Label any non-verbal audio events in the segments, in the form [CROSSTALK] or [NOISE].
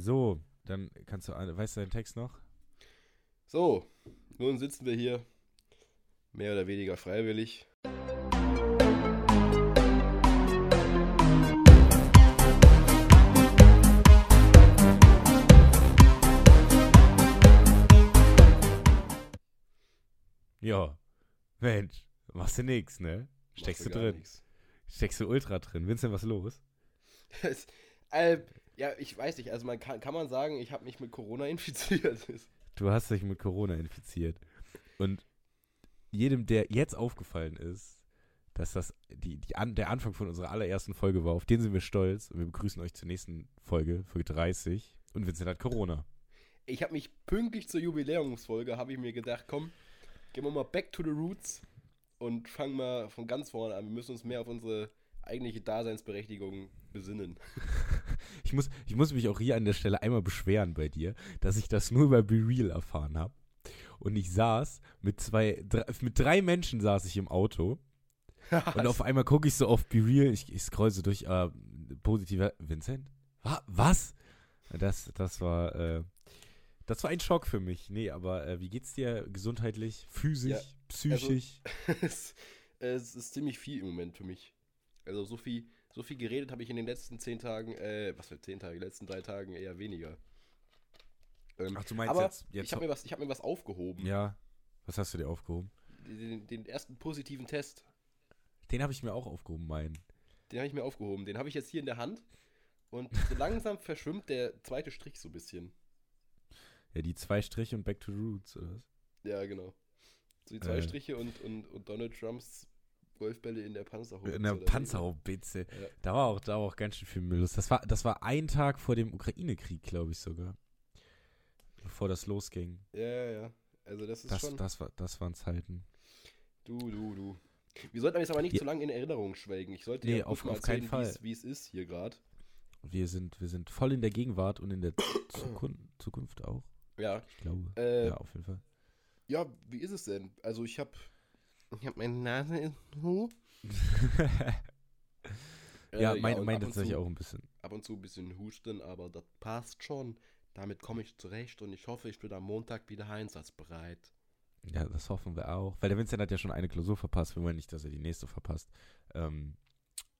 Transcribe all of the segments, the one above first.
So, dann kannst du, weißt du deinen Text noch? So, nun sitzen wir hier, mehr oder weniger freiwillig. Ja, Mensch, machst du nix, ne? Steckst du drin. nichts. Steckst du ultra drin. Vincent, was los? [LAUGHS] Es- äh, ja, ich weiß nicht, also man kann, kann man sagen, ich habe mich mit Corona [LAUGHS] infiziert. Du hast dich mit Corona infiziert. Und jedem, der jetzt aufgefallen ist, dass das die, die an, der Anfang von unserer allerersten Folge war, auf den sind wir stolz. Und wir begrüßen euch zur nächsten Folge, Folge 30. Und Vincent hat Corona. Ich habe mich pünktlich zur Jubiläumsfolge, habe ich mir gedacht, komm, gehen wir mal back to the roots und fangen mal von ganz vorne an. Wir müssen uns mehr auf unsere eigentliche Daseinsberechtigung besinnen. [LAUGHS] Ich muss, ich muss mich auch hier an der Stelle einmal beschweren bei dir, dass ich das nur über Be Real erfahren habe. Und ich saß mit zwei, drei, mit drei Menschen saß ich im Auto. [LAUGHS] Und auf einmal gucke ich so auf Be Real, ich, ich scroll so durch, äh, positiver, Vincent? Wa- Was? Das, das war, äh, das war ein Schock für mich. Nee, aber äh, wie geht's dir gesundheitlich, physisch, Ja, psychisch? [LAUGHS] es, es ist ziemlich viel im Moment für mich. Also so viel, so viel geredet habe ich in den letzten zehn Tagen, äh, was für zehn Tage, die letzten drei Tagen eher weniger. Ähm, Ach, du meinst aber jetzt, jetzt ich habe mir, was- ich hab mir was aufgehoben. ja, was hast du dir aufgehoben? Den, den ersten positiven Test, Den habe ich mir auch aufgehoben, meinen. den habe ich mir aufgehoben. Den habe ich jetzt hier in der Hand. Und so langsam [LAUGHS] verschwimmt der zweite Strich so ein bisschen. Ja, die zwei Striche und Back to Roots, oder was? Ja, genau. So die zwei Äh. Striche und, und, und Donald Trumps Golfbälle in der Panzerhose. In der wie- Panzerhaubitze. Ja. Da war auch, da war auch ganz schön viel Müll. los. Das war, das war ein Tag vor dem Ukraine-Krieg, glaube ich sogar. Bevor das losging. Ja, ja, ja. Also das ist Das, schon. das, war, das waren Zeiten. Du, du, du. Wir sollten jetzt aber nicht Ja. zu lange in Erinnerung schwelgen. Ich sollte Nee, ja auf- mal auf keinen Fall. wie es ist hier gerade. Wir sind, wir sind voll in der Gegenwart und in der [COUGHS] Zukunft, Zukunft auch. Ja. Ich glaube. Äh, ja, auf jeden Fall. Ja, wie ist es denn? Also ich habe ich habe meine Nase in Hu. [LAUGHS] ja, Äh, mein, und mein ab und tatsächlich auch ein bisschen. Ab und zu ein bisschen Husten, aber das passt schon. Damit komme ich zurecht und ich hoffe, ich bin am Montag wieder einsatzbereit. Ja, das hoffen wir auch. Weil der Vincent hat ja schon eine Klausur verpasst. Wir wollen nicht, dass er die nächste verpasst. Ähm,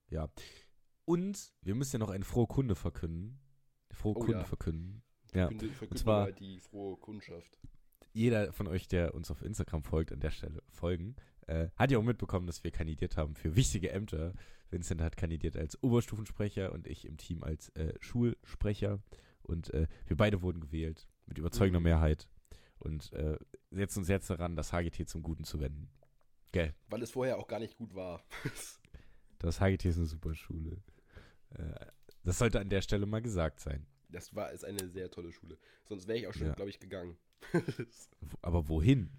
ja. Und wir müssen ja noch eine frohe Kunde verkünden. Frohe Oh Kunde ja. verkünden. Ja. Verkünde, verkünde zwar- die frohe Kundschaft. jeder von euch, der uns auf Instagram folgt, an der Stelle folgen, äh, hat ja auch mitbekommen, dass wir kandidiert haben für wichtige Ämter. Vincent hat kandidiert als Oberstufensprecher und ich im Team als äh, Schulsprecher. Und äh, wir beide wurden gewählt mit überzeugender Mhm. Mehrheit und äh, setzen uns jetzt daran, das HGT zum Guten zu wenden. Gell, Weil es vorher auch gar nicht gut war. [LAUGHS] das HGT ist eine super Schule. Äh, das sollte an der Stelle mal gesagt sein. Das war ist eine sehr tolle Schule. Sonst wäre ich auch schon, Ja. glaube ich, gegangen. Aber wohin?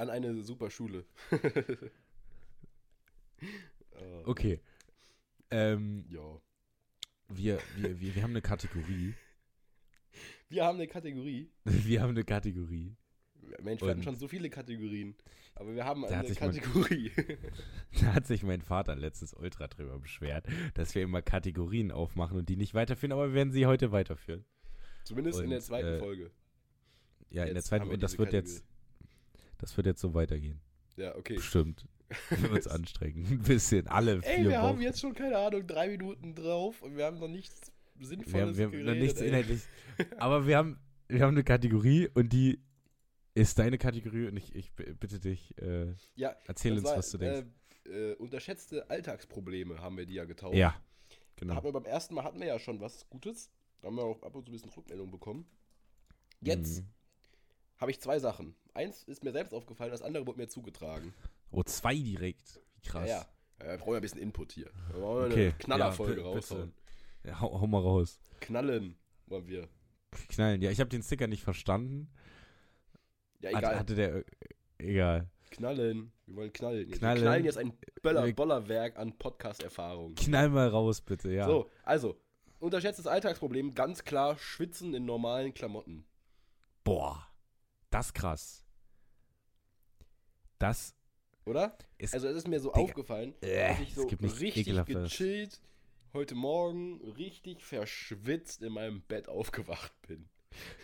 An eine super Schule. Oh, [LAUGHS] Okay. Ähm, Ja. wir, wir, wir, wir haben eine Kategorie. Wir haben eine Kategorie. [LAUGHS] Wir haben eine Kategorie. Mensch, wir hatten schon so viele Kategorien. Aber wir haben eine Kategorie. [LAUGHS] Da hat sich mein Vater letztens ultra drüber beschwert, dass wir immer Kategorien aufmachen und die nicht weiterführen, aber wir werden sie heute weiterführen. Zumindest in Und, der zweiten äh, Folge. Ja, in der Jetzt zweiten wir und das wird jetzt das wird jetzt so weitergehen. Ja, okay. Bestimmt. [LAUGHS] Wird uns anstrengen. Ein bisschen. Alle vier Ey, wir Wochen. haben jetzt schon, keine Ahnung, drei Minuten drauf und wir haben noch nichts wir Sinnvolles haben, wir haben noch geredet, nichts ey. inhaltlich. [LAUGHS] Aber wir haben, wir haben eine Kategorie und die ist deine Kategorie und ich, ich bitte dich, äh, Ja, erzähl uns, war, was du denkst. Äh, äh, unterschätzte Alltagsprobleme haben wir die ja getauft. ja, Da genau. hatten wir beim ersten Mal hatten wir ja schon was Gutes. Da haben wir auch ab und zu ein bisschen Rückmeldung bekommen. Jetzt Mhm. Habe ich zwei Sachen. Eins ist mir selbst aufgefallen, das andere wurde mir zugetragen. Oh, zwei direkt. Wie krass. Ja, ja. ja wir brauchen ja ein bisschen Input hier. Wir wollen Okay, eine Knallerfolge ja, raushauen. Ja, hau, hau mal raus. Knallen wollen wir. Knallen. Ja, ich habe den Sticker nicht verstanden. Ja, Hat, egal. hatte der. Egal. knallen. Wir wollen knallen. Knallen. Wir knallen jetzt ein Böller, Bollerwerk an Podcast-Erfahrung. Knall mal raus, bitte, ja. So, also, unterschätztes Alltagsproblem, ganz klar, schwitzen in normalen Klamotten. Boah. Das krass. Das Oder? ist. Also es ist mir so Digga. aufgefallen, Äh, dass ich so richtig Ekelhafteres. gechillt heute Morgen richtig verschwitzt in meinem Bett aufgewacht bin.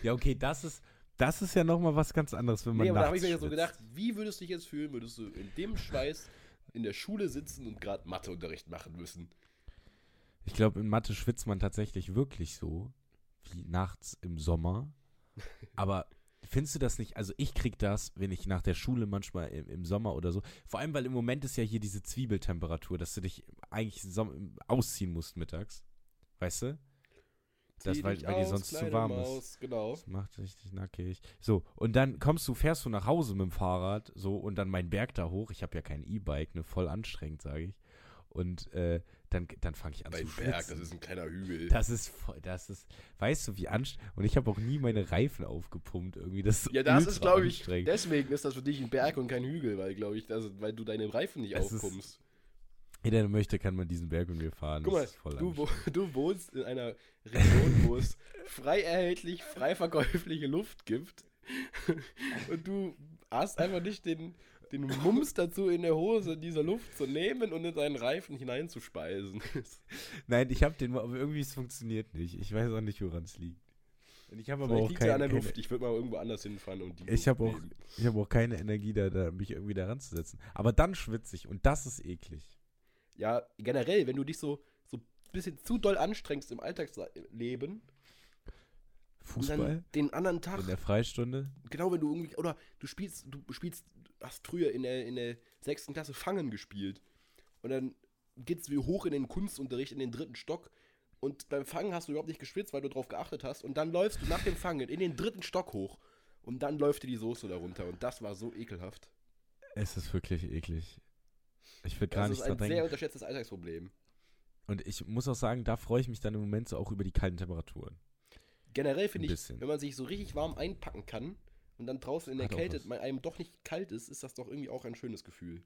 Ja, okay, das ist, das ist ja nochmal was ganz anderes, wenn man Nee, aber da habe ich mir so schwitzt. gedacht, wie würdest du dich jetzt fühlen, würdest du in dem Schweiß in der Schule sitzen und gerade Matheunterricht machen müssen? Ich glaube, in Mathe schwitzt man tatsächlich wirklich so, wie nachts im Sommer. Aber findest du das nicht? Also ich krieg das, wenn ich nach der Schule manchmal im, im Sommer oder so. Vor allem, weil im Moment ist ja hier diese Zwiebeltemperatur, dass du dich eigentlich ausziehen musst mittags. Weißt du? Das, weil, weil dir sonst zu warm ist. Genau. Das macht richtig nackig. So, und dann kommst du, fährst du nach Hause mit dem Fahrrad, so, und dann mein Berg da hoch. Ich habe ja kein E-Bike, ne, voll anstrengend, sage ich. Und äh, dann, dann fange ich an Bei zu Berg, schwitzen. das ist ein kleiner Hügel. Das ist voll, das ist, weißt du, wie anstrengend. Und ich habe auch nie meine Reifen aufgepumpt irgendwie. Das ist ja, das ist, glaube ich, deswegen ist das für dich ein Berg und kein Hügel, weil, glaube ich, das, weil du deine Reifen nicht Es ist- aufpumpst. Jeder, der möchte, kann man diesen Berg mit mir fahren. Guck mal, ist du, wo, [LAUGHS] du wohnst in einer Region, wo es frei erhältlich, frei verkäufliche Luft gibt. [LAUGHS] Und du hast einfach nicht den, den Mums dazu, in der Hose diese Luft zu nehmen und in deinen Reifen hineinzuspeisen. [LAUGHS] Nein, ich habe den, mal- aber irgendwie es funktioniert nicht. Ich weiß auch nicht, woran es liegt. Und ich habe aber auch keine, an der keine, Luft. Ich würde mal irgendwo anders hinfahren und die Ich habe auch, ich habe auch keine Energie, da, da mich irgendwie daran zu setzen. Aber dann schwitze ich und das ist eklig. Ja, generell, wenn du dich so, so ein bisschen zu doll anstrengst im Alltagsleben Fußball den anderen Tag in der Freistunde. genau, wenn du irgendwie, oder du spielst, du spielst, hast früher in der, in der sechsten Klasse Fangen gespielt. Und dann geht's wie hoch in den Kunstunterricht, in den dritten Stock. Und beim Fangen hast du überhaupt nicht geschwitzt, weil du drauf geachtet hast. Und dann läufst du nach dem Fangen in den dritten Stock hoch. Und dann läuft dir die Soße darunter. Und das war so ekelhaft. Es ist wirklich eklig. Ich will Das gar ist nicht ein dran sehr denken. unterschätztes Alltagsproblem. Und ich muss auch sagen, da freue ich mich dann im Moment so auch über die kalten Temperaturen. Generell finde Ein ich, wenn man sich so richtig warm einpacken kann und dann draußen in der Hat Kälte mal einem doch nicht kalt ist, ist das doch irgendwie auch ein schönes Gefühl.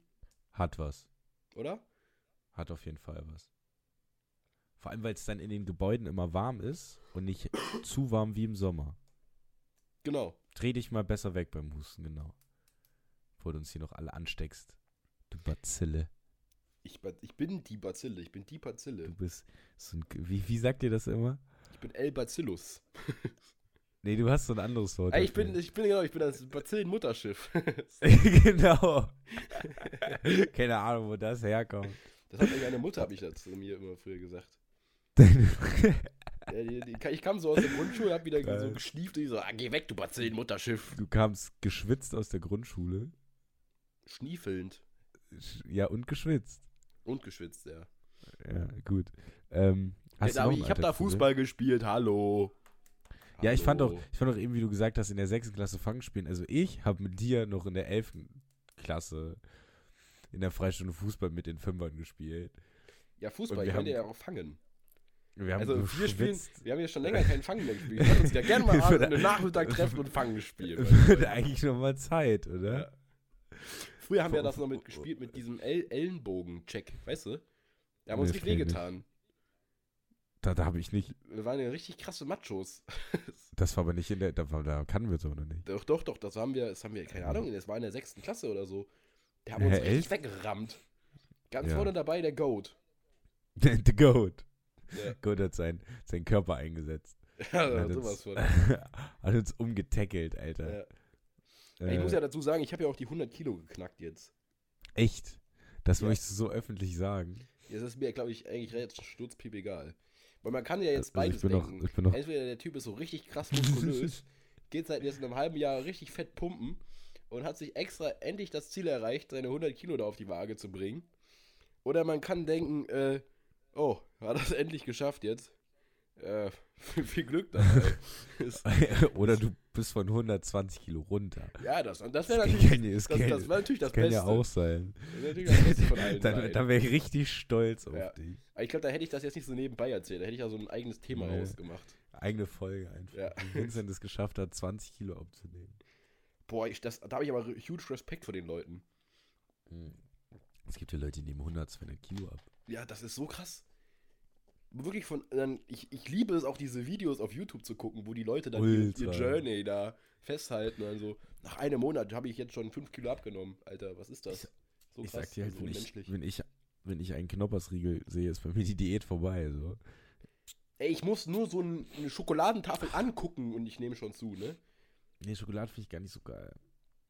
Hat was. Oder? Hat auf jeden Fall was. Vor allem, weil es dann in den Gebäuden immer warm ist und nicht [COUGHS] zu warm wie im Sommer. Genau. Dreh dich mal besser weg beim Husten, genau. Bevor du uns hier noch alle ansteckst. Du Bazille. Ich, ich bin die Bazille, ich bin die Du Bazille. bist so ein, wie, wie sagt ihr das immer? Ich bin El Bacillus. [LAUGHS] Nee, du hast so ein anderes Wort. Ich bin, ich bin genau, ich bin das Bazillen-Mutterschiff. [LAUGHS] [LAUGHS] genau. [LAUGHS] Keine Ahnung, wo das herkommt. Das hat mir meine Mutter, habe ich das zu mir immer früher gesagt. Ja, die, die, ich kam so aus der Grundschule, hab wieder Geil. so geschnieft und die so, ah, geh weg, du Bazillen-Mutterschiff. du kamst geschwitzt aus der Grundschule. Schniefelnd. Sch- Ja, und geschwitzt. Und geschwitzt, ja. Ja, gut. Ähm, Ja, ein ich habe da? Fußball gespielt, hallo. Ja, ich fand auch, Hallo. ich fand auch eben, wie du gesagt hast, in der 6. Klasse Fang spielen. Also ich habe mit dir noch in der 11. Klasse in der Freistunde Fußball mit den Fünfern gespielt. Ja, Fußball, ich haben- ja auch fangen. Wir haben Also wir spielen, wir haben ja schon länger keinen Fangen mehr gespielt. Wir können uns ja gerne [LAUGHS] mal abends einen Nachmittag [LAUGHS] treffen und Fangen spielen. Wird eigentlich noch mal Zeit, oder? Ja. Früher haben wir das noch mit gespielt mit diesem El Ellenbogen-Check, weißt du? Da haben wir uns nicht. wehgetan. Da, da habe ich nicht, Wir waren ja richtig krasse Machos. [LAUGHS] das war aber nicht in der, da, da kannten wir es aber noch nicht. doch, doch, doch, das haben wir, das haben wir, keine Ahnung, das war in der sechsten Klasse oder so. Der haben Hä, uns richtig elf? weggerammt. Ganz Ja. vorne dabei der Goat. [LAUGHS] The Goat. Ja. Goat hat sein, seinen Körper eingesetzt. [LAUGHS] Ja, hat, sowas uns, von. hat uns umgetackelt, Alter. Ja. Äh, Ich muss ja dazu sagen, ich habe ja auch die 100 Kilo geknackt jetzt. echt? Das Ja. möchtest du so öffentlich sagen? Jetzt ist mir, glaube ich, eigentlich relativ sturzpiep egal. Weil man kann ja jetzt Also beides bin noch- denken. ich bin noch- Entweder der Typ ist so richtig krass muskulös, [LAUGHS] geht seit jetzt in einem halben Jahr richtig fett pumpen und hat sich extra endlich das Ziel erreicht, seine 100 Kilo da auf die Waage zu bringen. Oder man kann denken, äh, oh, hat das [LAUGHS] endlich geschafft jetzt. Äh, [LAUGHS] viel Glück dabei. Oder du bist von 120 Kilo runter. ja, das, das Das wäre kann, natürlich, das das, kann, das natürlich das kann Beste. ja auch sein. Das wär natürlich das Beste von allen [LAUGHS] Dann, wäre ich richtig stolz auf Ja. dich. Aber ich glaube, da hätte ich das jetzt nicht so nebenbei erzählt. Da hätte ich ja so ein eigenes Thema Nee. ausgemacht. Eigene Folge einfach. Ja. Wie Vincent es geschafft hat, 20 Kilo abzunehmen. Boah, ich, das, da habe ich aber huge Respekt vor den Leuten. Es gibt ja Leute, die nehmen 100, 200 Kilo ab. Ja, das ist so krass. Wirklich von, dann, ich, ich liebe es auch, diese Videos auf YouTube zu gucken, wo die Leute dann ihr. Journey da festhalten. Also, nach einem Monat habe ich jetzt schon 5 Kilo abgenommen. Alter, was ist das? So ich sag dir halt, so wenn ich, wenn ich wenn ich einen Knoppersriegel sehe, ist bei mir die Diät vorbei. So. Ey, ich muss nur so ein, eine Schokoladentafel angucken und ich nehme schon zu, ne? Nee, Schokolade finde ich gar nicht so geil.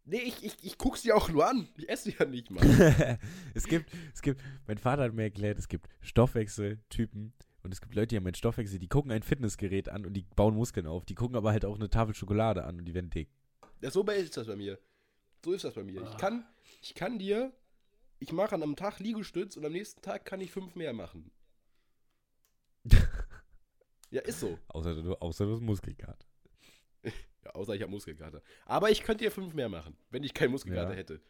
Nee, ich, ich, ich guck's dir auch nur an. Ich esse sie ja nicht mal. [LAUGHS] es gibt, es gibt, mein Vater hat mir erklärt, es gibt Stoffwechseltypen und es gibt Leute, die haben einen Stoffwechsel, die gucken ein Fitnessgerät an und die bauen Muskeln auf. Die gucken aber halt auch eine Tafel Schokolade an und die werden dick. Ja, so ist das bei mir. So ist das bei mir. Ich kann, ich kann dir, ich mache an einem Tag Liegestütz und am nächsten Tag kann ich fünf mehr machen. [LAUGHS] ja, ist so. Außer du, außer du hast Muskelkater. [LAUGHS] Ja, außer ich habe Muskelkater. Aber ich könnte dir fünf mehr machen, wenn ich keinen Muskelkater Ja. hätte.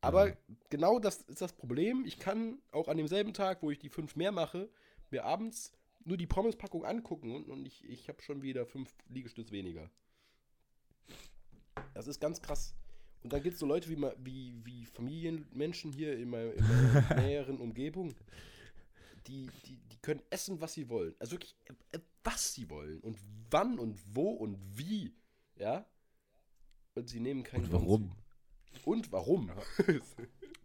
Aber Ja. genau das ist das Problem. Ich kann auch an demselben Tag, wo ich die fünf mehr mache, mir abends nur die Pommespackung angucken und, und ich, ich habe schon wieder fünf Liegestütz weniger. Das ist ganz krass. Und dann gibt es so Leute wie, wie, wie Familienmenschen hier in meiner, in meiner [LAUGHS] näheren Umgebung, die, die, die können essen, was sie wollen. Also wirklich, äh, was sie wollen. Und wann und wo und wie. Ja? Und sie nehmen keinen Und warum? Grund. Und warum?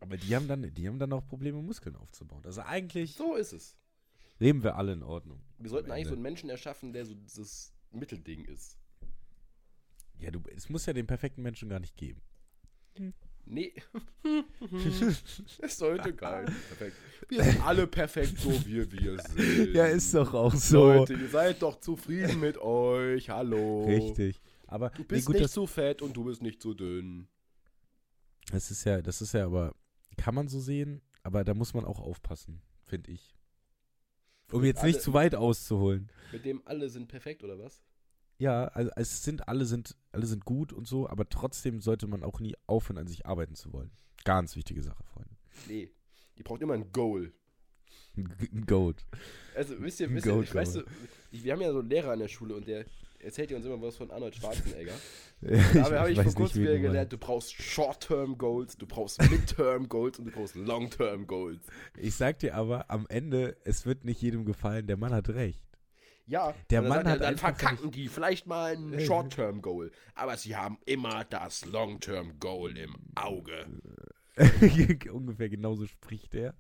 Aber die haben dann, die haben dann auch Probleme, Muskeln aufzubauen. Also eigentlich so ist es. Leben wir alle in Ordnung. Wir sollten eigentlich so einen. Menschen erschaffen, der so dieses Mittelding ist. Ja, du, es muss ja den perfekten Menschen gar nicht geben. Nee. [LAUGHS] es sollte geil. Perfekt. Wir sind alle perfekt, so wie wir [LAUGHS] sind. Ja, ist doch auch so. Leute, ihr seid doch zufrieden mit euch. Hallo. Richtig. Aber Du bist nee, gut, nicht das, zu fett und du bist nicht zu dünn. das ist ja, das ist ja aber, kann man so sehen, aber da muss man auch aufpassen, finde ich. Um jetzt nicht alle- zu weit auszuholen. Mit dem alle sind perfekt, oder was? Ja, also es sind alle sind alle sind gut und so, aber trotzdem sollte man auch nie aufhören, an sich arbeiten zu wollen. Ganz wichtige Sache, Freunde. Nee. Ihr braucht immer ein Goal. Ein Goat. Also, wisst ihr, wisst ihr, ich weißt du, ich- wir haben ja so einen Lehrer an der Schule und der erzählt uns immer was von Arnold Schwarzenegger. [LAUGHS] Ich Da habe ich vor kurzem wieder gelernt, du brauchst Short-Term Goals, du brauchst Mid-Term Goals und du brauchst Long-Term Goals. meinst. Ich sag dir aber, am Ende, es wird nicht jedem gefallen, der Mann hat recht. Ja, Der Mann sagt er, hat dann einfach verkacken die vielleicht mal ein Short-Term Goal, aber sie haben immer das Long-Term Goal im Auge. [LAUGHS] Ungefähr genauso spricht er.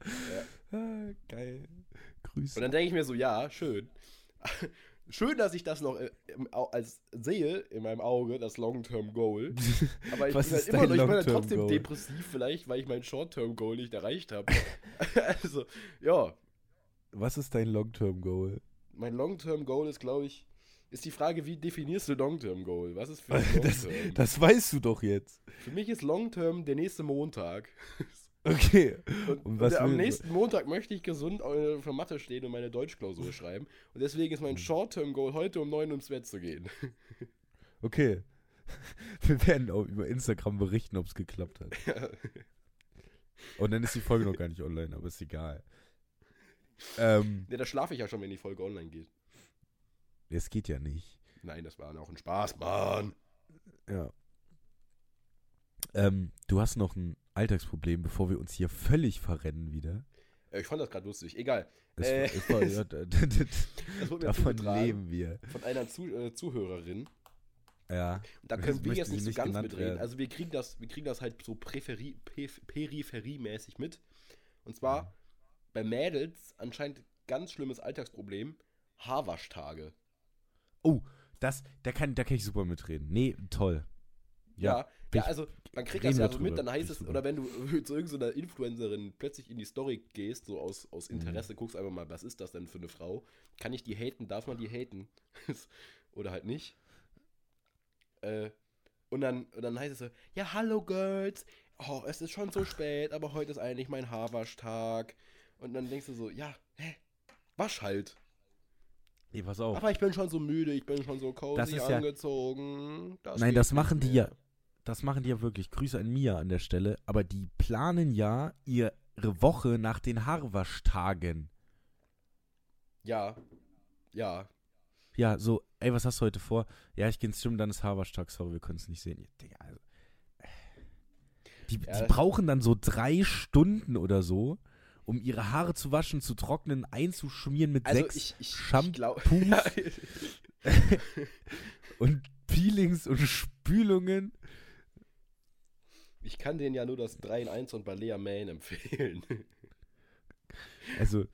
Ah, geil. Grüße. Und dann denke ich mir so, ja, schön. Schön, dass ich das noch äh, im, als sehe in meinem Auge, das Long-Term Goal. [LAUGHS] Aber ich bin halt immer noch, ich bin halt trotzdem Goal? depressiv vielleicht, weil ich mein Short-Term Goal nicht erreicht habe. [LAUGHS] [LAUGHS] also, ja, Was ist dein Long-Term-Goal? mein Long-Term Goal ist, glaube ich, ist die Frage, wie definierst du Long-Term Goal? Was ist für Das, Long-Term? das weißt du doch jetzt. Für mich ist Long-Term der nächste Montag. Okay. Und, Und und was der, am nächsten Montag möchte ich gesund äh, für Mathe stehen und meine Deutschklausur schreiben. Und deswegen ist mein Short-Term-Goal, heute um 9 Uhr ins Bett zu gehen. [LAUGHS] Okay. [LAUGHS] Wir werden auch über Instagram berichten, ob es geklappt hat. Und dann ist die Folge noch gar nicht online, aber ist egal. Ähm, Ne, da schlafe ich ja schon, wenn die Folge online geht. es geht ja nicht. Nein, das war auch ein Spaß, Mann. Ja. Ähm, du hast noch ein Alltagsproblem, bevor wir uns hier völlig verrennen wieder. Äh, Ich fand das gerade lustig. Egal. Äh, war, ja, [LAUGHS] Das wurde mir davon leben wir. von einer Zu äh, Zuhörerin. Ja. Und da können wir jetzt nicht so ganz mitreden. werden. Also wir kriegen das, wir kriegen das halt so Präferi peripheriemäßig mit. Und zwar bei Mädels anscheinend ganz schlimmes Alltagsproblem, Haarwaschtage. Oh, das, da kann, da kann ich super mitreden. Nee, toll. Ja, ja, ich- also man kriegt das ja so mit, dann heißt es, oder wenn du [LAUGHS] zu irgendeiner Influencerin plötzlich in die Story gehst, so aus, aus Interesse, guckst einfach mal, was ist das denn für eine Frau? Kann ich die haten? Darf man die haten? [LAUGHS] oder halt nicht? Äh, und dann, und dann heißt es so, ja, hallo Girls, oh, es ist schon so spät, aber heute ist eigentlich mein Haarwaschtag. Und dann denkst du so, ja, hä, wasch halt. Nee, pass auf. Aber ich bin schon so müde, ich bin schon so Das cozy ist ja- angezogen. das Nein, das machen die ja. Das machen die ja wirklich. Grüße an Mia an der Stelle. Aber die planen ja ihre Woche nach den Haarwaschtagen. Ja. Ja. Ja, so, ey, was hast du heute vor? Ja, ich gehe ins Gym, dann ist Haarwaschtag. Sorry, wir können es nicht sehen. Ja, Digga, also. Die, Ja, die brauchen dann so drei Stunden oder so, um ihre Haare zu waschen, zu trocknen, einzuschmieren mit Also sechs ich, ich, ich Shampoos glaube. [LAUGHS] [LAUGHS] und Peelings und Spülungen. Ich kann denen ja nur das 3 in 1 und Balea Main empfehlen. Also,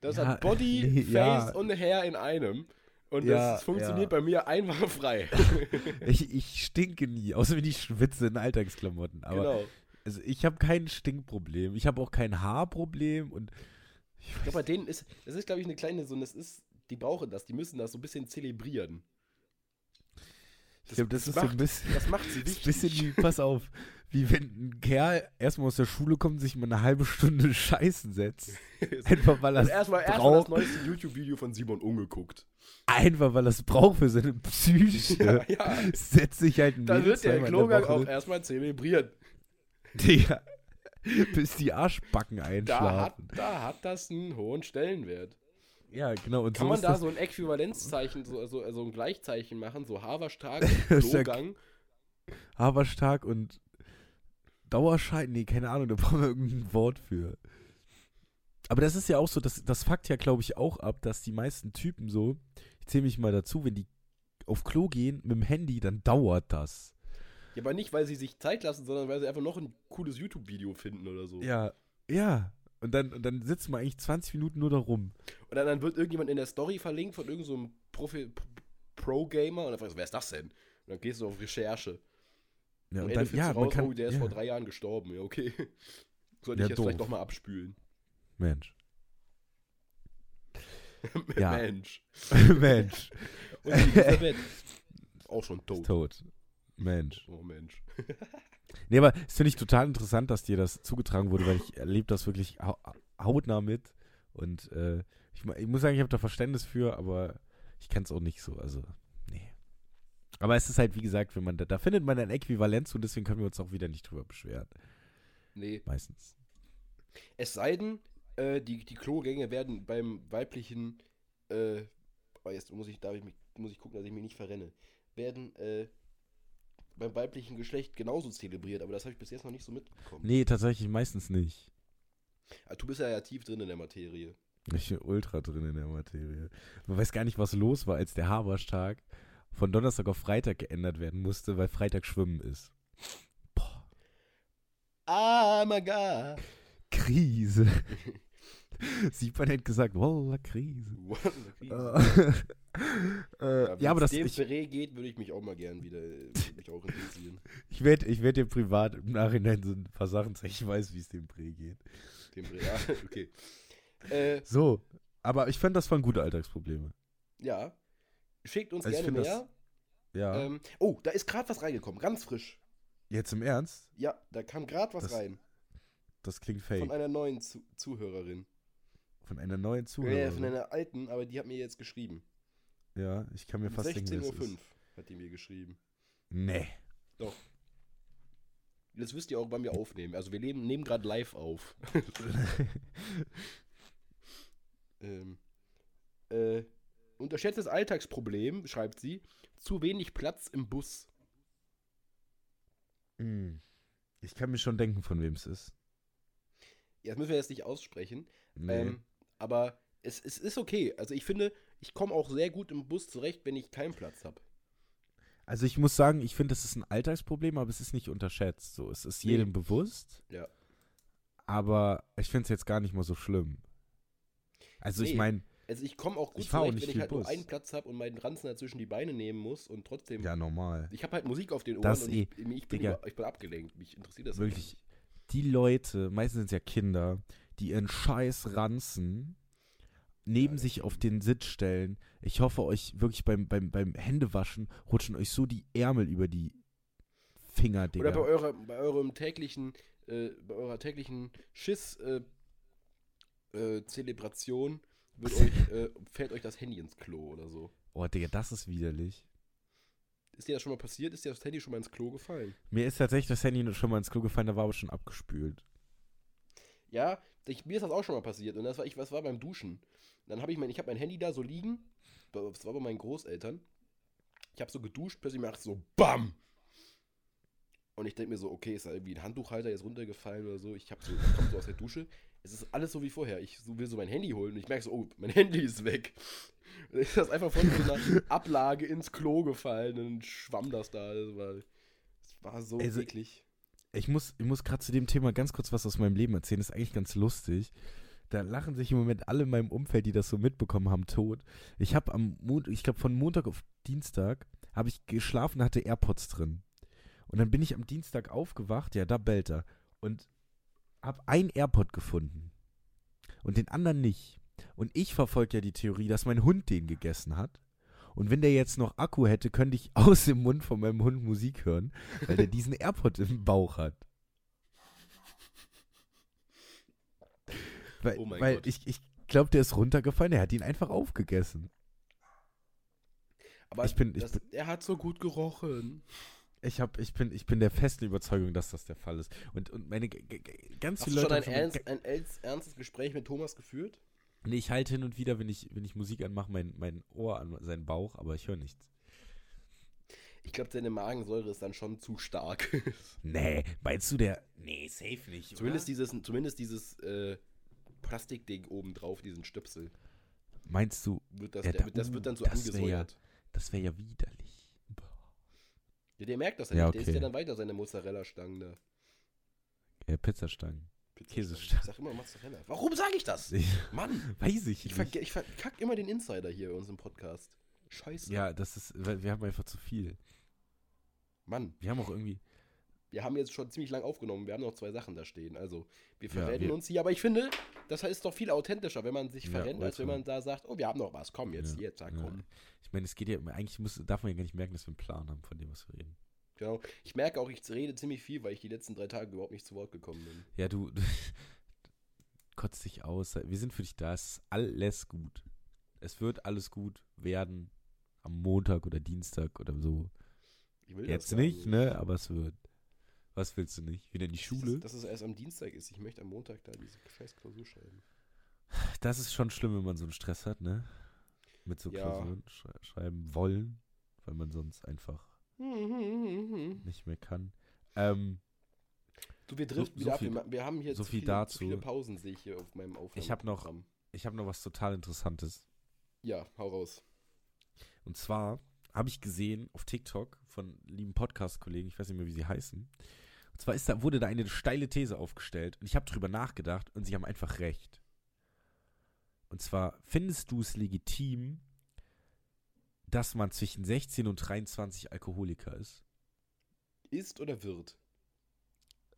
Das Ja, hat Body, [LAUGHS] nee, Face ja. und Hair in einem. Und Ja, das funktioniert bei mir einwandfrei. [LAUGHS] ich, ich stinke nie, außer wenn ich schwitze in Alltagsklamotten. Aber genau. also ich habe kein Stinkproblem. Ich habe auch kein Haarproblem und Ich glaube, bei denen ist, das ist, glaube ich, eine kleine, so, das ist, die brauchen das, die müssen das so ein bisschen zelebrieren. Ich glaube, das, ist so ein macht, bisschen, Das macht sie [LAUGHS] das wichtig. bisschen wie, pass auf, wie wenn ein Kerl erstmal aus der Schule kommt, sich mal eine halbe Stunde [LAUGHS] scheißen setzt. [LAUGHS] Einfach weil er Und es erstmal erst das neueste YouTube-Video von Simon umgeguckt. Einfach weil er es braucht für seine Psyche. ja. Setzt sich halt ein Dann wird der Klogang auch erstmal zelebriert. Digga, bis die Arschbacken Da hat, einschlafen. da hat das einen hohen Stellenwert. Ja, genau. Und Kann so man da so ein Äquivalenzzeichen, so, so, so ein Gleichzeichen machen, so [LAUGHS] ja- Klogang? Haberstark und Dauerschein, nee, keine Ahnung, da [LAUGHS] brauchen wir irgendein Wort für. Aber das ist ja auch so, das, das fuckt ja, glaube ich, auch ab, dass die meisten Typen so, ich zähle mich mal dazu, wenn die auf Klo gehen mit dem Handy, dann dauert das. Ja, aber nicht, weil sie sich Zeit lassen, sondern weil sie einfach noch ein cooles YouTube-Video finden oder so. Ja, ja. Und dann, und dann sitzt man eigentlich 20 Minuten nur da rum. Und dann, dann wird irgendjemand in der Story verlinkt von irgendeinem so Profi- Pro-Gamer und dann fragst du, wer ist das denn? Und dann gehst du auf Recherche. Ja, und dann, ja, raus, kann, oh, der ist ja, vor drei Jahren gestorben. Ja, okay. [LAUGHS] Sollte Ja, ich jetzt doof. vielleicht doch mal abspülen. Mensch. [LAUGHS] Mensch. [LAUGHS] Mensch. Und Elisabeth. Auch schon tot. Ist tot. Mensch. Oh Mensch. Nee, aber das finde ich total interessant, dass dir das zugetragen wurde, weil ich erlebe das wirklich hau hautnah mit. Und äh, ich, ich muss sagen, ich habe da Verständnis für, aber ich kann es auch nicht so. Also, nee. Aber es ist halt, wie gesagt, wenn man da, da findet man ein Äquivalent zu und deswegen können wir uns auch wieder nicht drüber beschweren. Nee. Meistens. Es sei denn, äh, die, die Klogänge werden beim weiblichen, äh, oh, jetzt muss ich, darf ich mich, muss ich gucken, dass ich mich nicht verrenne, werden äh, beim weiblichen Geschlecht genauso zelebriert, aber das habe ich bis jetzt noch nicht so mitbekommen. Nee, tatsächlich meistens nicht. Ah, du bist ja, ja tief drin in der Materie. Ich bin ultra drin in der Materie. Man weiß gar nicht, was los war, als der Haberstag von Donnerstag auf Freitag geändert werden musste, weil Freitag Schwimmen ist. Boah. Ah, my God. Krise. [LAUGHS] Siepan hat gesagt, Walla, Krise. What? [LAUGHS] [LAUGHS] äh, ja, aber das, dem ich, Beret geht, würde ich mich auch mal gern wieder, äh, mich auch interessieren. [LAUGHS] ich werde ich werd dir privat im Nachhinein so ein paar Sachen zeigen. Ich weiß, wie es dem Bre geht. Dem Beret, ja, [LAUGHS] okay. Äh, So, aber ich fand, das waren gute Alltagsprobleme. ja. Schickt uns Also gerne mehr. Ja. Ähm, oh, da ist gerade was reingekommen, ganz frisch. Jetzt im Ernst? Ja, da kam gerade was Das rein. Das klingt fake. Von einer neuen Zu Zuhörerin. Von einer neuen Ja, Zuhörerin. von einer alten, aber die hat mir jetzt geschrieben. Ja, ich kann mir Um fast denken, wer es 16.05 Uhr hat die mir geschrieben. Nee. Das wisst ihr auch, wann wir aufnehmen. Also wir leben, nehmen gerade live auf. [LAUGHS] ähm, äh, unterschätztes Alltagsproblem, schreibt sie, zu wenig Platz im Bus. Hm. Ich kann mir schon denken, von wem es ist. Ja, das müssen wir jetzt nicht aussprechen. Nee. Ähm, aber es, es ist okay. Also ich finde, ich komme auch sehr gut im Bus zurecht, wenn ich keinen Platz habe. also ich muss sagen, ich finde, das ist ein Alltagsproblem, aber es ist nicht unterschätzt. So, es ist Nee. jedem bewusst. Ja. Aber ich finde es jetzt gar nicht mal so schlimm. Also ich Nee. meine, Also ich komme auch gut Ich zurecht, nicht wenn ich halt nur Bus. einen Platz habe und meinen Ranzen dazwischen die Beine nehmen muss und trotzdem. ja normal. Ich habe halt Musik auf den Ohren Das und eh. ich, ich, bin Digga. über, ich bin abgelenkt. Mich interessiert das Wirklich, die Leute, meistens sind es ja Kinder, die ihren Scheiß Ranzen neben sich auf den Sitz stellen. Ich hoffe euch wirklich beim, beim, beim Händewaschen rutschen euch so die Ärmel über die Finger, Digga. Oder bei, eurer, bei eurem täglichen, äh, bei eurer täglichen Schiss äh, äh, Zelebration wird [LAUGHS] euch, äh, fällt euch das Handy ins Klo oder so. oh, Digga, das ist widerlich. Ist dir das schon mal passiert? Ist dir das Handy schon mal ins Klo gefallen? Mir ist tatsächlich das Handy schon mal ins Klo gefallen, da war aber schon abgespült. Ja, ich, mir ist das auch schon mal passiert. Und das war ich, was war beim Duschen. Dann habe ich mein, ich habe mein Handy da so liegen. Das war bei meinen Großeltern. Ich habe so geduscht, plötzlich macht es so BAM! Und ich denke mir so, okay, ist da irgendwie ein Handtuchhalter jetzt runtergefallen oder so. Ich habe so, ich komm so aus der Dusche. Es ist alles so wie vorher. Ich will so mein Handy holen und ich merke so, oh, mein Handy ist weg. Und dann ist das einfach von so einer Ablage ins Klo gefallen und dann schwamm das da. Das war, das war so Also, eklig. Ich muss, ich muss gerade zu dem Thema ganz kurz was aus meinem Leben erzählen. Das ist eigentlich ganz lustig. Da lachen sich im Moment alle in meinem Umfeld, die das so mitbekommen haben, tot. Ich habe am Mond, ich glaube von Montag auf Dienstag habe ich geschlafen, hatte AirPods drin. Und dann bin ich am Dienstag aufgewacht, ja, da bellt er. Und habe ein AirPod gefunden. Und den anderen nicht. Und ich verfolge ja die Theorie, dass mein Hund den gegessen hat. Und wenn der jetzt noch Akku hätte, könnte ich [LAUGHS] aus dem Mund von meinem Hund Musik hören, weil der diesen AirPod im Bauch hat. Weil, Oh mein weil Gott. ich, ich glaube, der ist runtergefallen, der hat ihn einfach aufgegessen. Aber Ich bin- ich das, bin- er hat so gut gerochen. Ich, hab, ich, bin, ich bin der festen Überzeugung, dass das der Fall ist. Und, und meine g- g- g- ganz Hast du viele schon Leute. ein, ernst, ein ernst, ernstes Gespräch mit Thomas geführt? Nee, ich halte hin und wieder, wenn ich, wenn ich Musik anmache, mein, mein Ohr an seinen Bauch, aber ich höre nichts. Ich glaube, seine Magensäure ist dann schon zu stark. [LAUGHS] Nee, meinst du der. Nee, safe nicht. zumindest oder? dieses, zumindest dieses äh, Plastikding oben drauf, diesen Stöpsel. Meinst du, Wird das, Ja, der, da- das uh, wird dann so das wär ja- angesäuert. das wäre ja widerlich. Ja, der merkt das ja, Ja, nicht. Der isst okay. ja dann weiter seine Mozzarella-Stangen da. Ja, Pizzastangen. Pizzastangen. Käsestangen. Ich sag immer Mozzarella. Warum sage ich das? [LAUGHS] Mann, Weiß ich ich, nicht. ich verkack immer den Insider hier in unserem Podcast. Scheiße. Ja, das ist, wir haben einfach zu viel. Mann, Wir haben auch irgendwie. Wir haben jetzt schon ziemlich lang aufgenommen. Wir haben noch zwei Sachen da stehen. Also, wir Ja, verrennen wir- uns hier. Aber ich finde, das ist doch viel authentischer, wenn man sich Ja, verrennt, als wenn man da sagt, oh, wir haben noch was. Komm, jetzt, Ja, jetzt, sag, ja. komm. Ich meine, es geht ja. Eigentlich muss, darf man ja gar nicht merken, dass wir einen Plan haben, von dem, was wir reden. Genau. Ich merke auch, ich rede ziemlich viel, weil ich die letzten drei Tage überhaupt nicht zu Wort gekommen bin. Ja, du, du [LAUGHS] kotzt dich aus. Wir sind für dich da. Es ist alles gut. Es wird alles gut werden. Am Montag oder Dienstag oder so. Jetzt nicht, ne? Aber es wird. Was willst du nicht? Wieder in die Dass Schule? es, dass es erst am Dienstag ist. Ich möchte am Montag da diese scheiß Klausur schreiben. Das ist schon schlimm, wenn man so einen Stress hat, ne? Mit so Ja. Klausuren schrei schreiben wollen, weil man sonst einfach Du, nicht mehr kann. Ähm, wir driften so wieder ab. viel- Wir, wir haben hier so viel viele, dazu. Zu viele Pausen, sehe ich hier auf meinem Aufnahme. Ich hab noch- ich habe noch was total Interessantes. Ja, hau raus. Und zwar habe ich gesehen auf TikTok von lieben Podcast-Kollegen, ich weiß nicht mehr, wie sie heißen. Und zwar ist da, wurde da eine steile These aufgestellt und ich habe drüber nachgedacht und sie haben einfach recht. Und zwar, findest du es legitim, dass man zwischen 16 und 23 Alkoholiker ist? Ist oder wird?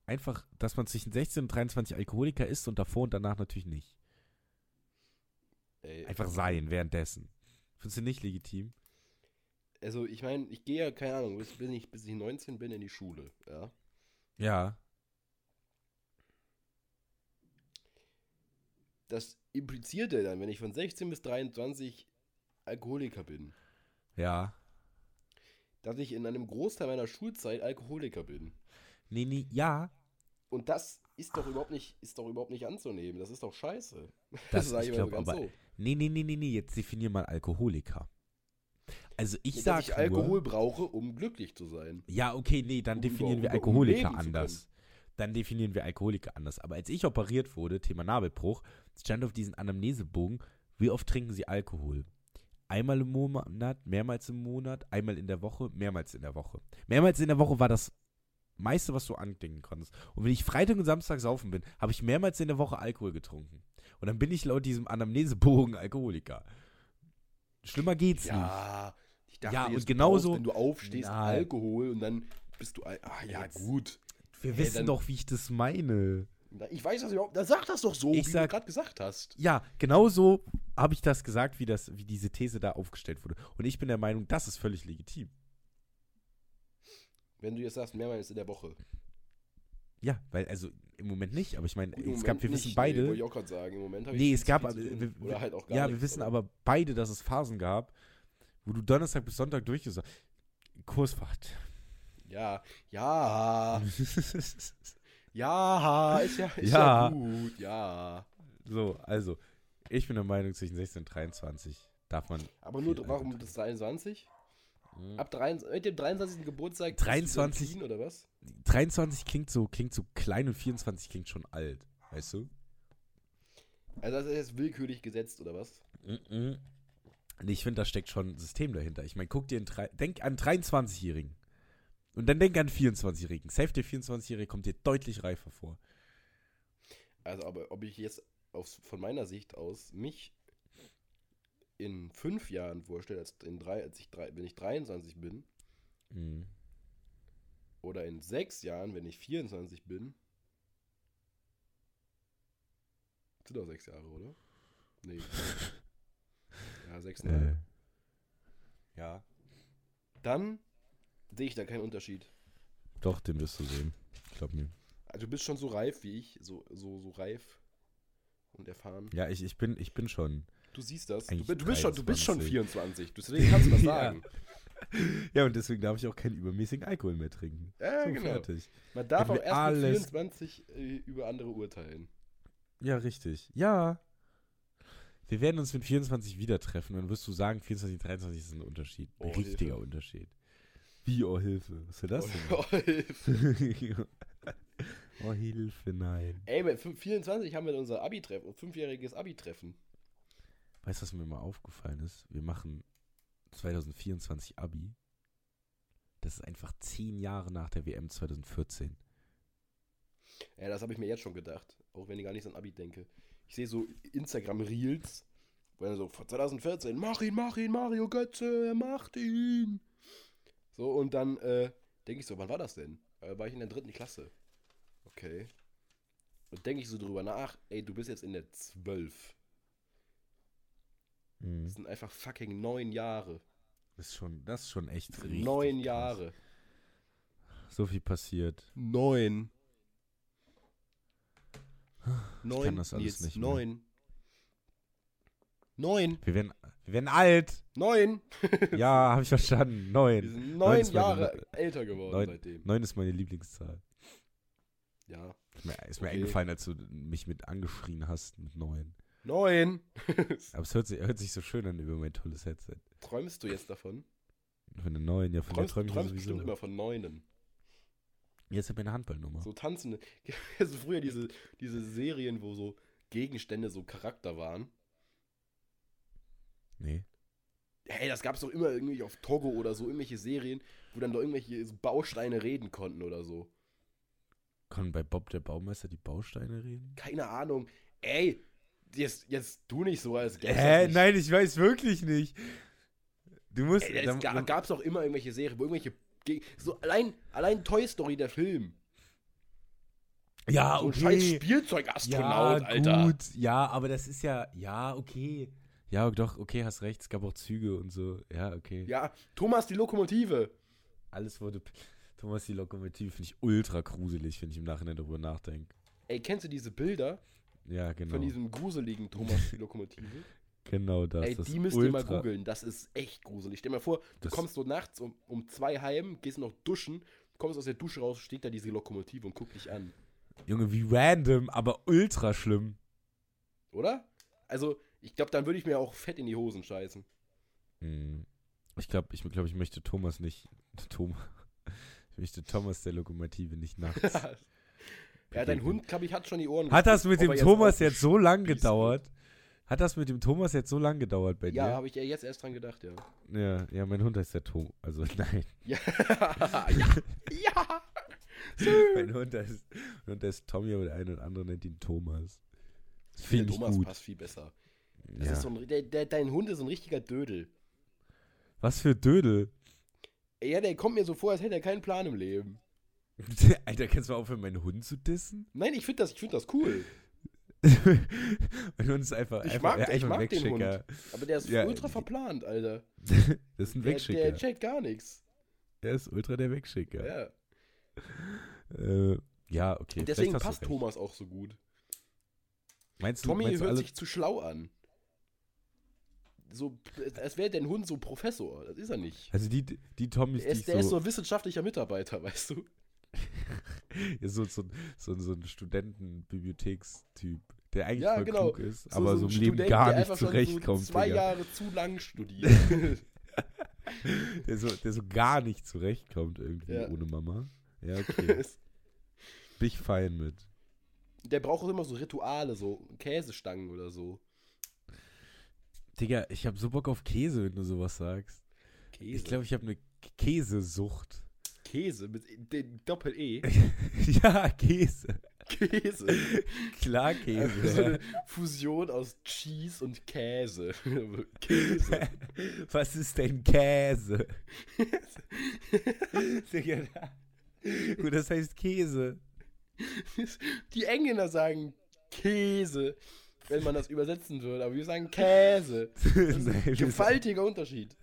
Einfach, dass man zwischen 16 und 23 Alkoholiker ist und davor und danach natürlich nicht. Ey, Einfach sein, währenddessen. Findest du nicht legitim? Also, ich meine, ich gehe ja, keine Ahnung, bis, ich, bis ich 19 bin in die Schule. Ja. Ja. Das impliziert ja dann, wenn ich von 16 bis 23 Alkoholiker bin, Ja. dass ich in einem Großteil meiner Schulzeit Alkoholiker bin. Nee, nee, ja. Und das ist doch überhaupt nicht, ist doch überhaupt nicht anzunehmen. Das ist doch scheiße. [LAUGHS] Das, sag ich mal glaube aber, Nee, nee, nee, nee, nee, jetzt definier mal Alkoholiker. Also ich Dass sag ich Alkohol nur, brauche, um glücklich zu sein. ja, okay, nee, dann um definieren über- wir um Alkoholiker zu anders. Dann definieren wir Alkoholiker anders. Aber als ich operiert wurde, Thema Nabelbruch, stand auf diesem Anamnesebogen, wie oft trinken Sie Alkohol? Einmal im Monat, mehrmals im Monat, einmal in der Woche, mehrmals in der Woche. Mehrmals in der Woche war das meiste, was du andenken konntest. Und wenn ich Freitag und Samstag saufen bin, habe ich mehrmals in der Woche Alkohol getrunken. Und dann bin ich laut diesem Anamnesebogen Alkoholiker. Schlimmer geht's nicht. Ja, ich dachte, Ja, und genauso- brauchst, wenn du aufstehst, Nein. Alkohol und dann bist du. Ah, ja, Jetzt- gut. Wir Hey, wissen dann- doch, wie ich das meine. Na, Ich weiß das überhaupt. Dann sag das doch so, Ich wie sag- du gerade gesagt hast. Ja, genauso habe ich das gesagt, wie, das, wie diese These da aufgestellt wurde. Und ich bin der Meinung, das ist völlig legitim. Wenn du jetzt sagst, mehrmals in der Woche. Ja, weil, also im Moment nicht, aber ich meine, es Moment gab, wir nicht, wissen beide. Nee, wollte ich auch gerade sagen. Im Moment habe ich Nee, es gab, wir, Oder halt auch gar ja, wir wissen aber- aber beide, dass es Phasen gab, wo du Donnerstag bis Sonntag durchgesagt Kursfahrt. Ja, ja, [LAUGHS] ja, ist ja, ist ja. Ja. gut, ja. so, also, ich bin der Meinung, zwischen 16 und 23 darf man. Aber nur, warum das 23? Mhm. Ab 23, mit dem 23. Geburtstag bist du 23 dann clean, oder was? 23 klingt so, klingt so klein und 24 klingt schon alt, weißt du? Also das ist jetzt willkürlich gesetzt, oder was? Mhm. Nee, ich finde, da steckt schon ein System dahinter. Ich meine, guck dir einen, drei- denk an 23-Jährigen. Und dann denk an 24-Jährigen. Safe der 24-Jährige kommt dir deutlich reifer vor. Also, aber ob ich jetzt, aus, von meiner Sicht aus mich in fünf Jahren vorstelle, als, in drei, als ich drei, wenn ich 23 bin, Mhm. Oder in sechs Jahren, wenn ich 24 bin. Sind doch sechs Jahre, oder? Nee. [LAUGHS] ja, sechseinhalb. Äh, Ja. Dann sehe ich da keinen Unterschied. doch, den wirst du sehen. Glaub mir. Also du bist schon so reif wie ich, so, so, so reif und erfahren. Ja, ich, ich, bin, ich bin schon. Du siehst das. Du, du, bist schon, du bist schon 23. 24. Deswegen kannst du das [LAUGHS] sagen. Ja, [LAUGHS] und deswegen darf ich auch keinen übermäßigen Alkohol mehr trinken. Ja, so, genau. fertig. Man darf auch erst mit alles- 24 äh, über andere urteilen. Ja, richtig. Ja. Wir werden uns mit 24 wieder treffen und dann wirst du sagen, 24, 23 ist ein Unterschied. Ein Oh, richtiger Hilfe. Unterschied. Wie, oh Hilfe? Was soll das denn? [LAUGHS] Oh, Hilfe. [LAUGHS] oh Hilfe, nein. Ey, mit fün- 24 haben wir unser Abi-Treffen, fünfjähriges Abi-Treffen. Weißt du, was mir mal aufgefallen ist? Wir machen 2024 Abi. Das ist einfach zehn Jahre nach der WM 2014. Ja, das habe ich mir jetzt schon gedacht. Auch wenn ich gar nicht an Abi denke. Ich sehe so Instagram-Reels, wo dann so von 2014, mach ihn, mach ihn, Mario Götze, er macht ihn. So, und dann äh, denke ich so, wann war das denn? Äh, war ich in der dritten Klasse. Okay. Und denke ich so drüber nach, ey, du bist jetzt in der 12. Mhm. Das sind einfach fucking neun Jahre. Das ist schon, das ist schon echt richtig. neun. Jahre. So viel passiert. Neun. Neun. kann das alles nicht mehr. Neun. Neun. Wir werden, wir werden alt. Neun. [LAUGHS] Ja, habe ich verstanden. Wir Neun. sind Neun neun meine Jahre Le- älter geworden neun- seitdem. Neun ist meine Lieblingszahl. Ja. Ist mir, ist mir Okay. eingefallen, als du mich mit angeschrien hast mit neun. Neun. Aber es hört sich, hört sich so schön an über mein tolles Headset. Träumst du jetzt davon? Von der neun, ja, von Träumst, der träume ich träumst sowieso. bestimmt immer von Neunen. Jetzt hat meine Handballnummer. So tanzende. [LAUGHS] Also früher diese, diese Serien, wo so Gegenstände so Charakter waren. Nee. Hey, das gab es doch immer irgendwie auf Togo oder so, irgendwelche Serien, wo dann doch irgendwelche so Bausteine reden konnten oder so. Können bei Bob der Baumeister die Bausteine reden? Keine Ahnung. Ey, jetzt, jetzt tu nicht so, als das Hä? Nein, ich weiß wirklich nicht. Du musst. Ey, es dann- ga, dann- gab's auch immer irgendwelche Serien, wo irgendwelche. Geg so allein, allein Toy Story, der Film. ja, So okay. scheiß Spielzeugastronaut, ja, Alter. gut. Ja, aber das ist ja. Ja, okay. Ja, doch, okay, hast recht. Es gab auch Züge und so. Ja, okay. Ja, Thomas die Lokomotive. Alles wurde. Thomas die Lokomotive finde ich ultra gruselig, wenn ich im Nachhinein darüber nachdenke. Ey, kennst du diese Bilder Ja, genau. von diesem gruseligen Thomas die Lokomotive? [LAUGHS] genau das. Ey, die müsst ihr mal ultra- googeln. Das ist echt gruselig. Stell dir mal vor, du Das- kommst so nachts um, um zwei heim, gehst noch duschen, kommst aus der Dusche raus, steht da diese Lokomotive und guckt dich an. Junge, wie random, aber ultra schlimm. Oder? Also, ich glaube, dann würde ich mir auch fett in die Hosen scheißen. Hm. Ich glaube, ich, glaub, ich möchte Thomas nicht. [LAUGHS] Tom, ich möchte Thomas der Lokomotive nicht nachts. [LAUGHS] ja, dein Hund, glaube ich, hat schon die Ohren Hat das mit dem Thomas jetzt so lang gedauert? Hat das mit dem Thomas jetzt so lang gedauert bei Ja, dir? habe ich ja jetzt erst dran gedacht, ja. Ja, ja, mein Hund heißt der Tom. Also [LAUGHS] nein, Ja, [LAUGHS] ja, ja. mein Hund heißt, mein Hund heißt Tommy, aber der eine oder andere nennt ihn Thomas. Finde ich Thomas gut. passt viel besser. Das Ja. ist so ein, der, der, dein Hund ist so ein richtiger Dödel. Was für Dödel. Ja, der kommt mir so vor, als hätte er keinen Plan im Leben. [LAUGHS] Alter, kannst du mal aufhören, meinen Hund zu dissen? Nein, ich finde das, ich find das cool. mein Hund ist einfach, Ich einfach, mag- ja, ich einfach mag den Wegschicker. Aber der ist Ja, ultra die- verplant, Alter. [LAUGHS] Das ist ein Der, Wegschicker. der checkt gar nichts. Er ist ultra der Wegschicker. Ja. Äh, ja, okay. Und deswegen du passt. Thomas auch so gut. Meinst du, Tommy meinst du hört alle, sich zu schlau an. So, als wäre dein Hund so Professor. Das ist er nicht. Also die, die Tommys, Der die ist, ich der ist so, so wissenschaftlicher Mitarbeiter, [LAUGHS] weißt du? [LAUGHS] so, so, so, so ein Studentenbibliothekstyp, der eigentlich Ja, genau. klug ist, aber so im Leben Student, gar der nicht zurechtkommt. So zwei Digga. Jahre zu lang studiert. [LAUGHS] Der, so, der so gar nicht zurechtkommt irgendwie Ja. ohne Mama. Ja, [LAUGHS] okay. Bin ich fein mit. der braucht auch immer so Rituale, so Käsestangen oder so. Digga, ich hab so Bock auf Käse, wenn du sowas sagst. Käse. Ich glaube, ich habe eine Käsesucht. Käse mit dem Doppel-E. [LAUGHS] ja, Käse. Käse. [LAUGHS] Klar so Käse. eine Fusion aus Cheese und Käse. [LAUGHS] Käse. Was ist denn Käse? Gut, das heißt Käse. Die Engländer sagen Käse, wenn man das übersetzen würde, aber wir sagen Käse. Das ist ein gewaltiger Unterschied.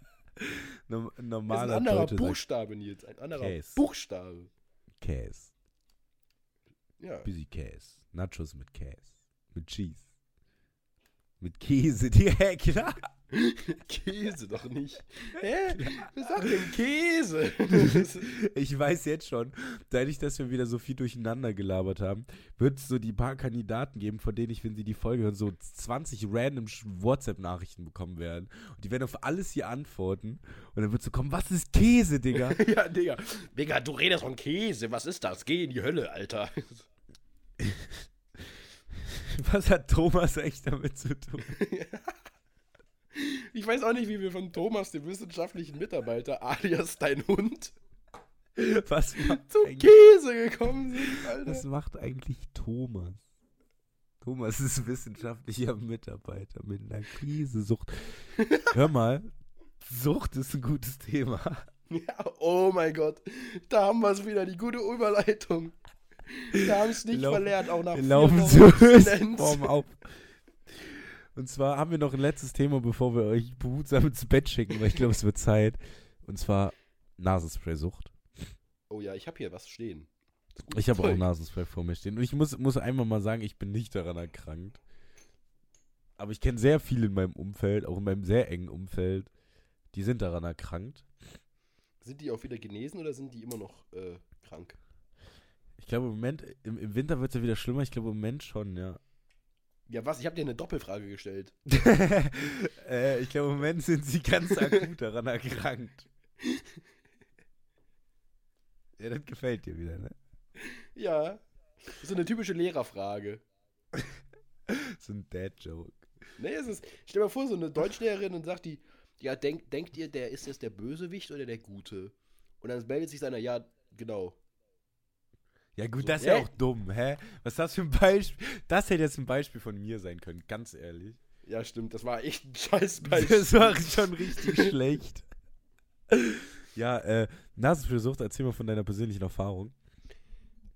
Norm- Das ist ein Normaler anderer Buchstabe, Nils. Ein anderer Käse. Buchstabe. Käse. Ja. Busy Käse. Nachos mit Käse. Mit Cheese. Mit Käse. Die, hä, klar. [LAUGHS] Käse doch nicht. Hä? Wer sagt denn Käse? [LAUGHS] Ich weiß jetzt schon, dadurch, dass wir wieder so viel durcheinander gelabert haben, wird es so die paar Kandidaten geben, von denen ich, wenn sie die Folge hören, so 20 random WhatsApp-Nachrichten bekommen werden. Und die werden auf alles hier antworten. Und dann wird so kommen, was ist Käse, Digga? [LAUGHS] ja, Digga. Digga, du redest von Käse. Was ist das? Geh in die Hölle, Alter. Was hat Thomas eigentlich damit zu tun? Ich weiß auch nicht, wie wir von Thomas, dem wissenschaftlichen Mitarbeiter, alias dein Hund, Was eigentlich, Käse gekommen sind, Alter. was macht eigentlich Thomas? Thomas ist wissenschaftlicher Mitarbeiter mit einer Käsesucht. Hör mal, Sucht ist ein gutes Thema. Ja, oh mein Gott. Da haben wir es wieder, die gute Überleitung. Da haben es nicht Wir laufen- verlernt, auch nach Wir vier laufen Wochen [LAUGHS] auf. Und zwar haben wir noch ein letztes Thema, bevor wir euch behutsam ins Bett schicken, weil ich glaube, es wird Zeit. Und zwar Nasenspray-Sucht. Oh ja, ich habe hier was stehen. Ich habe auch. Nasenspray vor mir stehen. Und ich muss, muss einmal mal sagen, ich bin nicht daran erkrankt. Aber ich kenne sehr viele in meinem Umfeld, auch in meinem sehr engen Umfeld, die sind daran erkrankt. Sind die auch wieder genesen oder sind die immer noch äh, krank? Ich glaube, im Moment, im, im Winter wird es ja wieder schlimmer. Ich glaube, im Moment schon, ja. Ja, was? Ich habe dir eine Doppelfrage gestellt. [LAUGHS] äh, ich glaube, im Moment sind sie ganz akut daran erkrankt. Ja, das gefällt dir wieder, ne? Ja. So eine typische Lehrerfrage. So ein Dad-Joke. Nee, es ist. Stell dir mal vor, so eine Deutschlehrerin und sagt die, ja, denk, denkt ihr, der ist jetzt der Bösewicht oder der Gute? Und dann meldet sich seiner, ja, genau. Ja, gut, So, das ist ja auch dumm, hä? Was ist das für ein Beispiel? Das hätte jetzt ein Beispiel von mir sein können, ganz ehrlich. Ja, stimmt, das war echt ein Scheißbeispiel. [LAUGHS] Das war schon richtig schlecht. Ja, äh, Nasenspray-Sucht, erzähl mal von deiner persönlichen Erfahrung.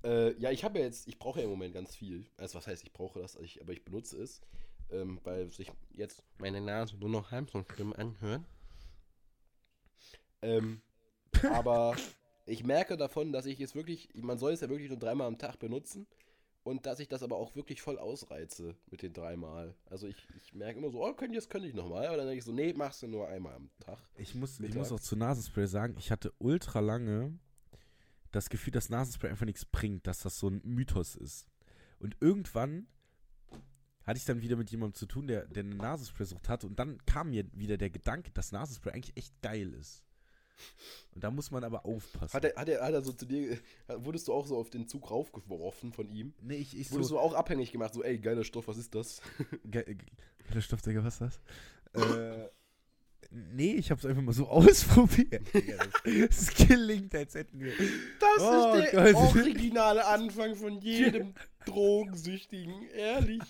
Äh, ja, ich habe ja jetzt, ich brauche ja im Moment ganz viel. Also was heißt, ich brauche das, ich, aber ich benutze es, ähm, weil sich jetzt meine Nase nur noch halb so schlimm anhört. Ähm, aber [LAUGHS] ich merke davon, dass ich es wirklich, man soll es ja wirklich nur dreimal am Tag benutzen und dass ich das aber auch wirklich voll ausreize mit den dreimal. Also ich, ich merke immer so, oh, können, jetzt könnte ich nochmal, aber dann denke ich so, nee, machst du nur einmal am Tag. Ich muss, ich muss auch zu Nasenspray sagen, ich hatte ultra lange das Gefühl, dass Nasenspray einfach nichts bringt, dass das so ein Mythos ist. Und irgendwann hatte ich dann wieder mit jemandem zu tun, der, der eine Nasenspray-Sucht hatte. Und dann kam mir wieder der Gedanke, dass Nasenspray eigentlich echt geil ist. Und da muss man aber aufpassen. Hat er, hat er, hat er so zu dir, wurdest du auch so auf den Zug raufgeworfen von ihm? nee, ich, ich Wurdest so, du auch abhängig gemacht, so, ey, geiler Stoff, was ist das? [LAUGHS] Ge ge geiler Stoff, Digga, was ist das? äh, nee, ich hab's einfach mal so [LAUGHS] ausprobiert. [LAUGHS] Das gelingt, als hätten wir. Das Oh ist der Gott. originale Anfang von jedem Drogensüchtigen, ehrlich.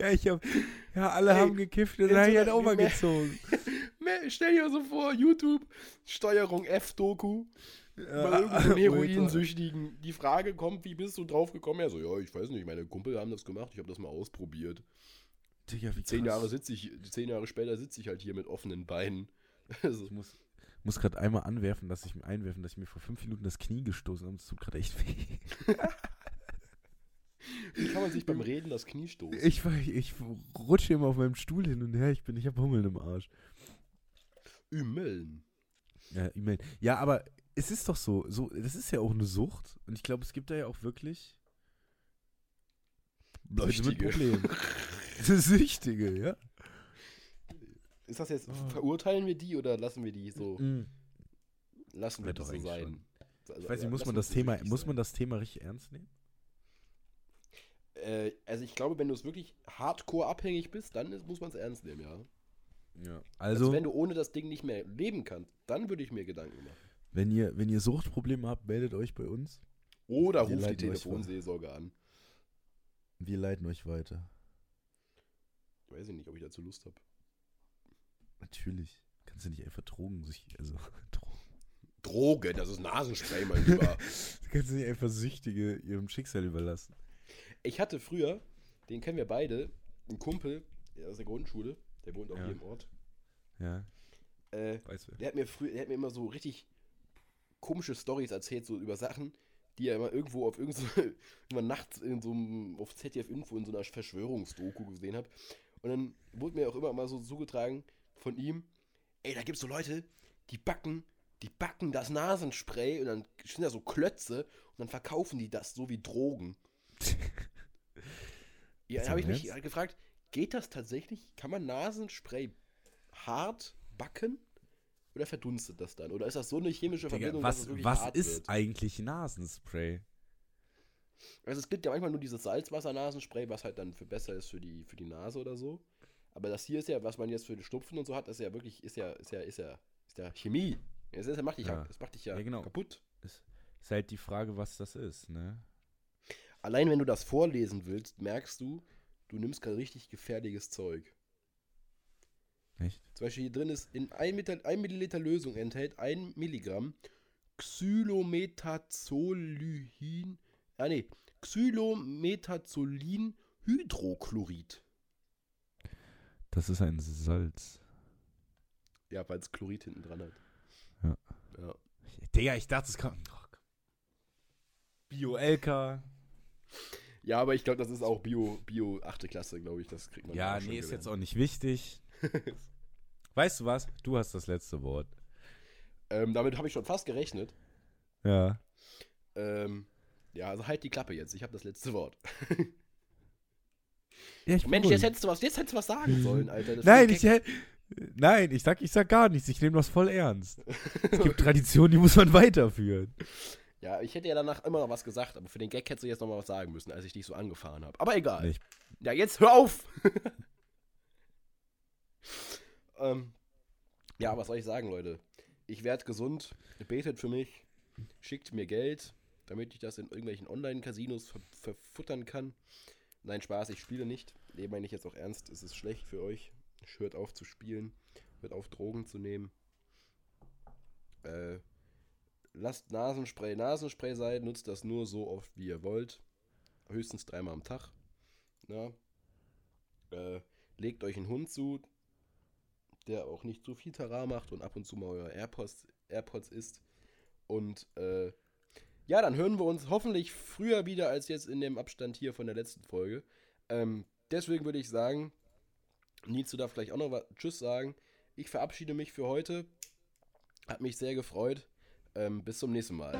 Ja, ich hab. Ja, alle Ey, haben gekifft und dann hab so ich halt auch mal gezogen. Stell dir so vor, YouTube, Steuerung F-Doku, bei irgendeinem. [LAUGHS] Heroinsüchtigen. Die Frage kommt, wie bist du drauf gekommen? Er so, ja, ich weiß nicht, meine Kumpel haben das gemacht, ich habe das mal ausprobiert. Digga, wie Zehn krass. Jahre sitze ich, zehn Jahre später sitze ich halt hier mit offenen Beinen. [LAUGHS] Also, Ich muss, muss gerade einmal anwerfen, dass ich mir einwerfen, dass ich mir vor fünf Minuten das Knie gestoßen habe. Das tut gerade echt weh. [LAUGHS] wie kann man sich beim Reden das Knie stoßen? Ich, war- ich rutsche immer auf meinem Stuhl hin und her. Ich bin, ich habe Hummeln im Arsch. Ümmeln. Ja, E-Mail. Ja, aber es ist doch so, so, das ist ja auch eine Sucht. Und ich glaube, es gibt da ja auch wirklich Leute mit Süchtige. Problemen. [LAUGHS] [LAUGHS] Süchtige, ja. Ist das jetzt, Oh. verurteilen wir die oder lassen wir die so, Mhm. lassen wir doch, so sein? Also, Ich weiß nicht, muss man das Thema, muss sein. man das Thema richtig ernst nehmen? Äh, also ich glaube, wenn du es wirklich hardcore abhängig bist, dann ist, muss man es ernst nehmen, ja. Ja. Also, Also, wenn du ohne das Ding nicht mehr leben kannst, dann würde ich mir Gedanken machen. wenn ihr, wenn ihr Suchtprobleme habt, meldet euch bei uns. Oder Wir ruft die Telefonseelsorge an. Wir leiten euch weiter. Weiß ich nicht, ob ich dazu Lust habe. Natürlich. Kannst du nicht einfach Drogen sich. Also, [LAUGHS] Drogen. Drogen, das ist Nasenspray, mein Lieber. [LAUGHS] Kannst du nicht einfach Süchtige ihrem Schicksal überlassen? Ich hatte früher, den kennen wir beide, einen Kumpel aus der Grundschule, der wohnt auch Ja. hier im Ort. Ja, Äh, weißt du. der hat mir früher, der hat mir immer so richtig komische Stories erzählt, so über Sachen, die er immer irgendwo auf irgend so, [LAUGHS] immer nachts in so einem, auf ZDF Info in so einer Verschwörungsdoku gesehen hat. Und dann wurde mir auch immer mal so zugetragen von ihm, ey, da gibt's so Leute, die backen, die backen das Nasenspray und dann sind da so Klötze und dann verkaufen die das so wie Drogen. [LAUGHS] Ja, dann habe ich mich halt gefragt, geht das tatsächlich? Kann man Nasenspray hart backen? Oder verdunstet das dann? Oder ist das so eine chemische Digga, Verbindung, dass es was was hart ist wird? eigentlich Nasenspray? Also es gibt ja manchmal nur dieses Salzwasser-Nasenspray, was halt dann für besser ist für die, für die Nase oder so. Aber das hier ist ja, was man jetzt für den Schnupfen und so hat, das ist ja wirklich, ist ja, ist ja, ist ja, ist ja Chemie. Das, ist, macht dich ja, Ja. das macht dich ja, Ja, genau. kaputt. Ist, ist halt die Frage, was das ist, ne? Allein wenn du das vorlesen willst, merkst du, du nimmst gerade richtig gefährliches Zeug. Echt? Zum Beispiel hier drin ist, in 1 Milliliter, 1 Milliliter Lösung enthält 1 Milligramm Xylometazolin, ah nee, Xylometazolin Hydrochlorid. Das ist ein Salz. Ja, weil es Chlorid hinten dran hat. Ja. ja. Digga, ich dachte, es kommt. Oh, Bio-LK. Ja, aber ich glaube, das ist auch Bio, Bio 8. Klasse, glaube ich. Das kriegt man Ja, nee, ist jetzt auch nicht wichtig. [LAUGHS] weißt du was? Du hast das letzte Wort. Ähm, damit habe ich schon fast gerechnet. Ja. Ähm, ja, also halt die Klappe jetzt. Ich habe das letzte Wort. ja [LAUGHS] Mensch, ruhig. jetzt hättest du was, jetzt hättest du was sagen sollen, Alter. Das [LAUGHS] Nein, ich, hä- nein, ich sag, ich sag gar nichts. Ich nehme das voll ernst. Es gibt Traditionen, die muss man weiterführen. Ja, ich hätte ja danach immer noch was gesagt, aber für den Gag hättest du jetzt noch mal was sagen müssen, als ich dich so angefahren habe. Aber egal. Nee, ich- Ja, jetzt hör auf! [LAUGHS] ähm, ja, was soll ich sagen, Leute? Ich werde gesund, betet für mich, schickt mir Geld, damit ich das in irgendwelchen Online-Casinos ver verfuttern kann. Nein, Spaß, ich spiele nicht. Nee, meine ich jetzt auch ernst. Es ist schlecht für euch. Hört auf zu spielen. Hört auf, Drogen zu nehmen. Äh, lasst Nasenspray Nasenspray sein. Nutzt das nur so oft, wie ihr wollt. Höchstens dreimal am Tag. Ja. Äh, legt euch einen Hund zu, der auch nicht zu viel Tara macht und ab und zu mal euer AirPods, AirPods isst. Und äh, ja, dann hören wir uns hoffentlich früher wieder als jetzt in dem Abstand hier von der letzten Folge. Ähm, deswegen würde ich sagen, Nils, du darfst gleich auch noch was Tschüss sagen. Ich verabschiede mich für heute. Hat mich sehr gefreut. Ähm, bis zum nächsten Mal.